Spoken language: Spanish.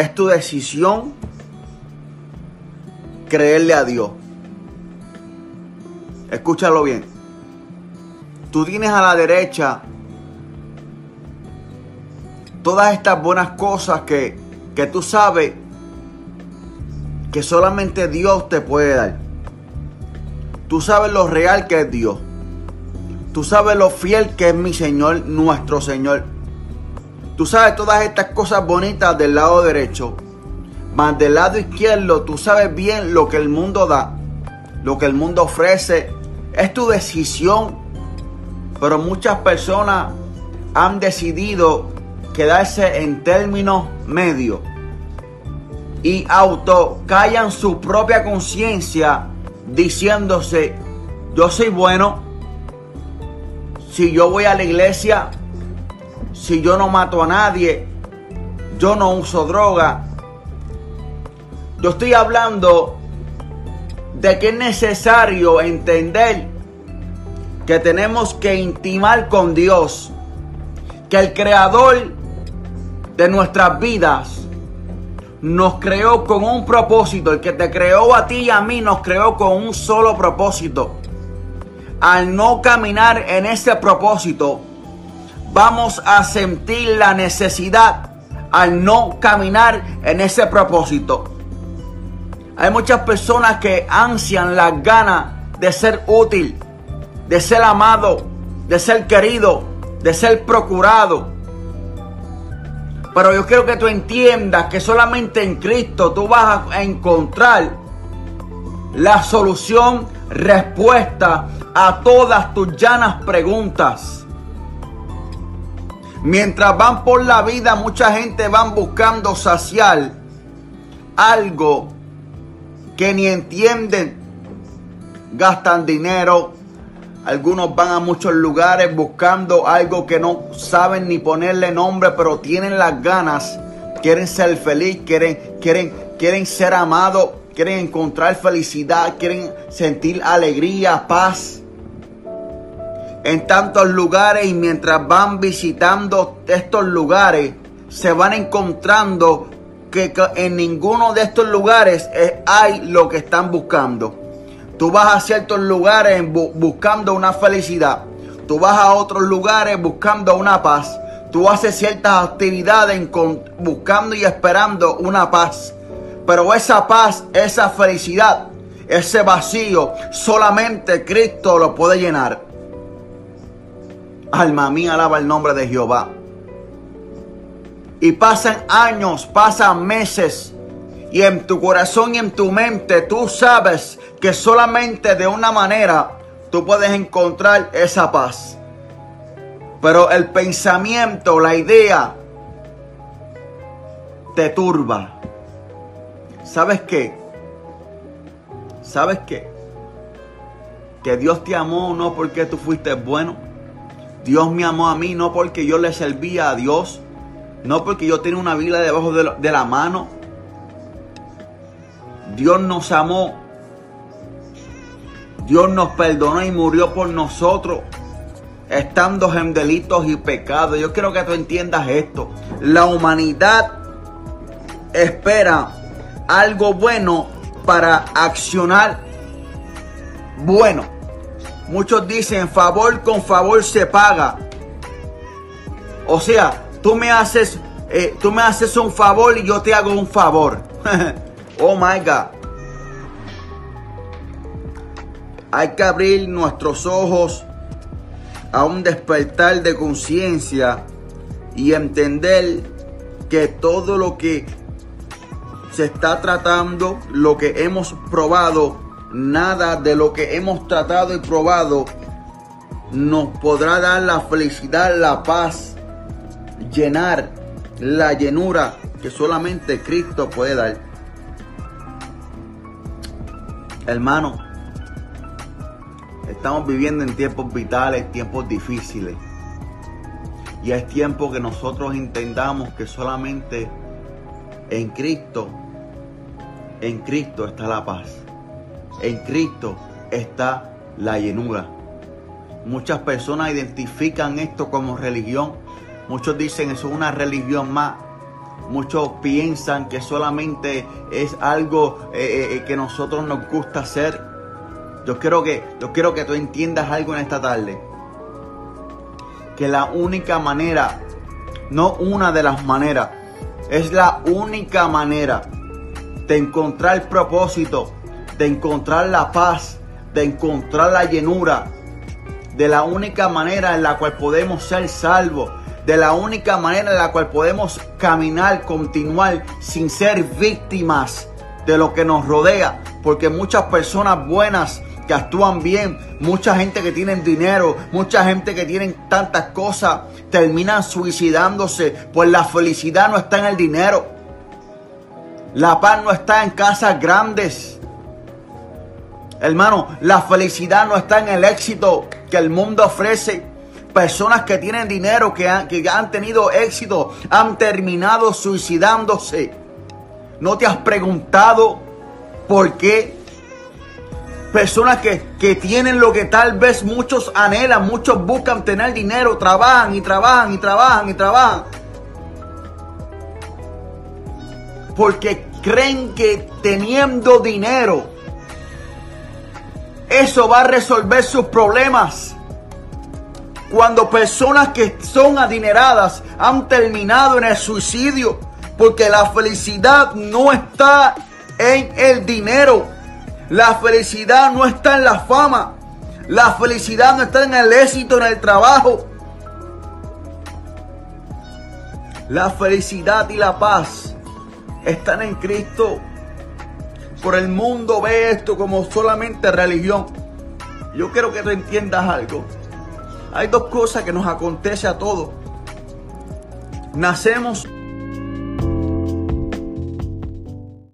Es tu decisión creerle a Dios. Escúchalo bien. Tú tienes a la derecha todas estas buenas cosas que, que tú sabes que solamente Dios te puede dar. Tú sabes lo real que es Dios. Tú sabes lo fiel que es mi Señor, nuestro Señor. Tú sabes todas estas cosas bonitas del lado derecho. Mas del lado izquierdo tú sabes bien lo que el mundo da, lo que el mundo ofrece. Es tu decisión. Pero muchas personas han decidido quedarse en términos medios y auto callan su propia conciencia diciéndose, yo soy bueno, si yo voy a la iglesia, si yo no mato a nadie, yo no uso droga. Yo estoy hablando de que es necesario entender que tenemos que intimar con Dios, que el creador de nuestras vidas nos creó con un propósito. El que te creó a ti y a mí nos creó con un solo propósito. Al no caminar en ese propósito, vamos a sentir la necesidad al no caminar en ese propósito. Hay muchas personas que ansian las ganas de ser útil, de ser amado, de ser querido, de ser procurado. Pero yo quiero que tú entiendas que solamente en Cristo tú vas a encontrar la solución, respuesta a todas tus llanas preguntas. Mientras van por la vida, mucha gente van buscando saciar algo que ni entienden. Gastan dinero, algunos van a muchos lugares buscando algo que no saben ni ponerle nombre, pero tienen las ganas. Quieren ser feliz, quieren, quieren, quieren ser amados, quieren encontrar felicidad, quieren sentir alegría, paz. En tantos lugares y mientras van visitando estos lugares, se van encontrando que en ninguno de estos lugares hay lo que están buscando. Tú vas a ciertos lugares buscando una felicidad. Tú vas a otros lugares buscando una paz. Tú haces ciertas actividades buscando y esperando una paz. Pero esa paz, esa felicidad, ese vacío, solamente Cristo lo puede llenar. Alma mía, alaba el nombre de Jehová. Y pasan años, pasan meses. Y en tu corazón y en tu mente tú sabes que solamente de una manera tú puedes encontrar esa paz. Pero el pensamiento, la idea, te turba. ¿Sabes qué? ¿Sabes qué? Que Dios te amó no porque tú fuiste bueno. Dios me amó a mí no porque yo le servía a Dios. No porque yo tenía una Biblia debajo de, de la mano. Dios nos amó Dios nos perdonó y murió por nosotros, estando en delitos y pecados. Yo quiero que tú entiendas esto. La humanidad espera algo bueno para accionar bueno. Muchos dicen favor con favor se paga. O sea, tú me haces, eh, tú me haces un favor y yo te hago un favor. oh my God. Hay que abrir nuestros ojos a un despertar de conciencia y entender que todo lo que se está tratando, lo que hemos probado, nada de lo que hemos tratado y probado nos podrá dar la felicidad, la paz, llenar la llenura que solamente Cristo puede dar. Hermano, Estamos viviendo en tiempos vitales, tiempos difíciles. Y es tiempo que nosotros entendamos que solamente en Cristo, en Cristo está la paz. En Cristo está la llenura. Muchas personas identifican esto como religión. Muchos dicen eso es una religión más. Muchos piensan que solamente es algo eh, eh, que nosotros nos gusta hacer. Yo quiero que, yo quiero que tú entiendas algo en esta tarde. Que la única manera, no una de las maneras, es la única manera de encontrar propósito, de encontrar la paz, de encontrar la llenura, de la única manera en la cual podemos ser salvos, de la única manera en la cual podemos caminar, continuar sin ser víctimas de lo que nos rodea, porque muchas personas buenas que actúan bien, mucha gente que tiene dinero, mucha gente que tiene tantas cosas, terminan suicidándose, pues la felicidad no está en el dinero. La paz no está en casas grandes. Hermano, la felicidad no está en el éxito que el mundo ofrece. Personas que tienen dinero, que han, han tenido éxito, han terminado suicidándose. ¿No te has preguntado por qué? Personas que, que tienen lo que tal vez muchos anhelan, muchos buscan tener dinero, trabajan y trabajan y trabajan y trabajan. Porque creen que teniendo dinero, eso va a resolver sus problemas. Cuando personas que son adineradas han terminado en el suicidio, porque la felicidad no está en el dinero. La felicidad no está en la fama. La felicidad no está en el éxito, en el trabajo. La felicidad y la paz están en Cristo. Por el mundo ve esto como solamente religión. Yo quiero que tú entiendas algo. Hay dos cosas que nos acontece a todos. Nacemos